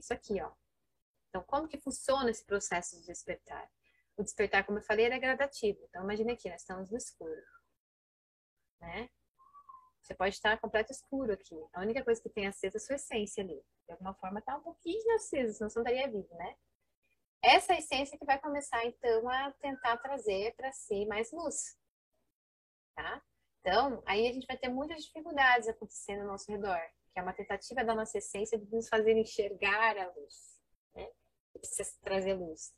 isso aqui, ó. Então, como que funciona esse processo de despertar? O despertar, como eu falei, é gradativo. Então, imagine aqui, nós estamos no escuro, né? Você pode estar completo escuro aqui. A única coisa que tem acesa é a sua essência ali. De alguma forma está um pouquinho acesa, senão você não estaria vivo, né? Essa essência que vai começar, então, a tentar trazer para si mais luz. Tá? Então, aí a gente vai ter muitas dificuldades acontecendo ao nosso redor, que é uma tentativa da nossa essência de nos fazer enxergar a luz. Né? Precisa trazer luz.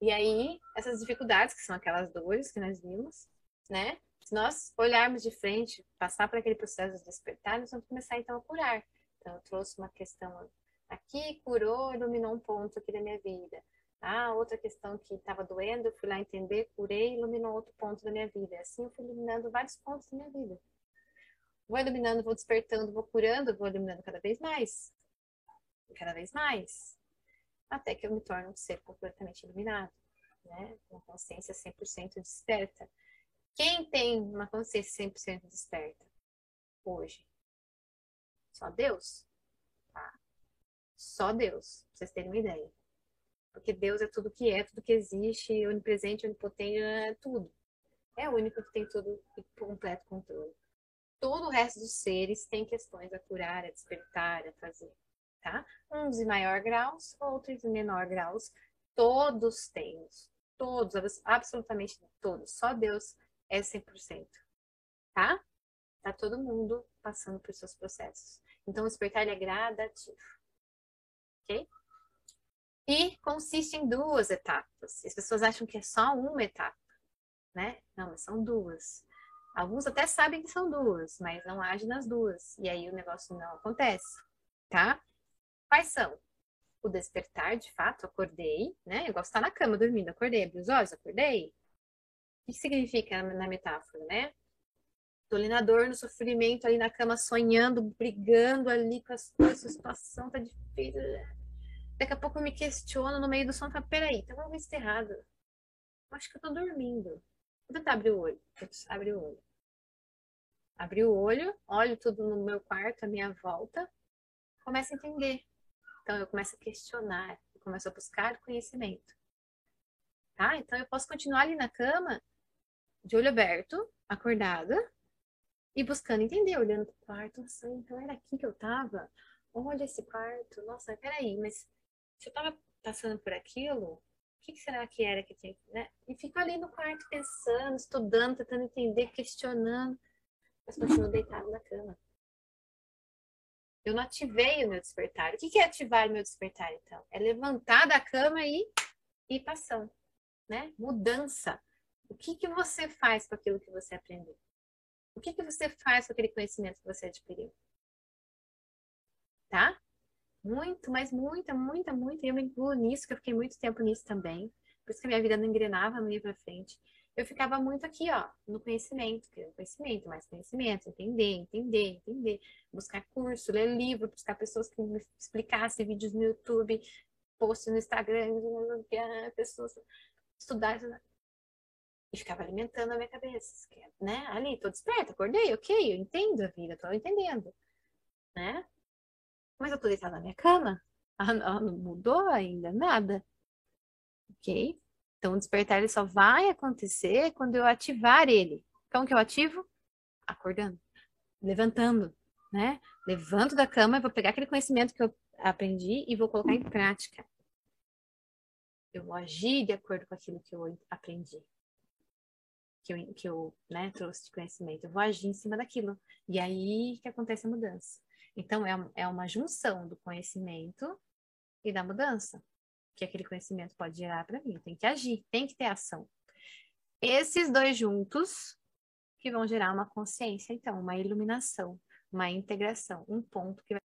E aí, essas dificuldades, que são aquelas dores que nós vimos, né? Se nós olharmos de frente, passar por aquele processo de despertar, nós vamos começar então a curar. Então, eu trouxe uma questão aqui, curou, iluminou um ponto aqui da minha vida. Ah, outra questão que estava doendo, eu fui lá entender, curei, iluminou outro ponto da minha vida. Assim, eu fui iluminando vários pontos da minha vida. Vou iluminando, vou despertando, vou curando, vou iluminando cada vez mais. Cada vez mais. Até que eu me torno um ser completamente iluminado, né? Uma consciência 100% desperta. Quem tem uma consciência 100% desperta hoje? Só Deus. Tá? Só Deus, pra vocês terem uma ideia. Porque Deus é tudo que é, tudo que existe, onipresente, onipotente, é tudo. É o único que tem tudo em completo controle. Todo o resto dos seres tem questões a curar, a despertar, a fazer, tá? Uns em maior graus, outros em menor graus. Todos temos. Todos, absolutamente todos. Só Deus é 100%, tá? Tá todo mundo passando por seus processos. Então, o despertar é gradativo, ok? E consiste em duas etapas. As pessoas acham que é só uma etapa, né? Não, mas são duas. Alguns até sabem que são duas, mas não agem nas duas. E aí o negócio não acontece, tá? Quais são? O despertar, de fato, acordei, né? Eu gosto de estar na cama dormindo, acordei, abri os olhos, acordei. O que significa na metáfora, né? Tô ali na dor, no sofrimento, ali na cama, sonhando, brigando ali com as coisas, a situação tá difícil. Daqui a pouco eu me questiono no meio do sono, falo, peraí, tem alguma coisa errada. Acho que eu tô dormindo. Vou tentar abrir o olho. Abre o olho. Abri o olho, olho tudo no meu quarto, à minha volta, começo a entender. Então eu começo a questionar, eu começo a buscar conhecimento. Tá? Então eu posso continuar ali na cama de olho aberto, acordada, e buscando entender, olhando para o quarto, nossa, então era aqui que eu tava? Olha esse quarto, nossa, peraí, mas se eu tava passando por aquilo, o que, que será que era que tinha, né? E fico ali no quarto pensando, estudando, tentando entender, questionando, mas continuo deitado na cama. Eu não ativei o meu despertar. O que é ativar o meu despertar, então? É levantar da cama e ir para ação, né? Mudança. O que, que você faz com aquilo que você aprendeu? O que, que você faz com aquele conhecimento que você adquiriu? Tá? Muito, mas muita, muita, muita. E eu me incluo nisso, que eu fiquei muito tempo nisso também. Por isso que a minha vida não engrenava, não ia pra frente. Eu ficava muito aqui, ó, no conhecimento, conhecimento, mais conhecimento, entender, entender, entender, buscar curso, ler livro, buscar pessoas que me explicassem vídeos no YouTube, posts no Instagram, pessoas estudar, estudar e ficava alimentando a minha cabeça, né? Ali, tô desperta, acordei, ok, eu entendo a vida, tô entendendo, né? Mas eu tô deitada na minha cama, ela não mudou ainda, nada, ok? Então, o despertar ele só vai acontecer quando eu ativar ele. Como que eu ativo? Acordando, levantando, né? Levanto da cama e vou pegar aquele conhecimento que eu aprendi e vou colocar em prática. Eu vou agir de acordo com aquilo que eu aprendi que eu, que eu né, trouxe de conhecimento. Eu vou agir em cima daquilo. E aí que acontece a mudança. Então, é, é uma junção do conhecimento e da mudança que aquele conhecimento pode gerar para mim. Tem que agir, tem que ter ação. Esses dois juntos que vão gerar uma consciência, então, uma iluminação, uma integração, um ponto que vai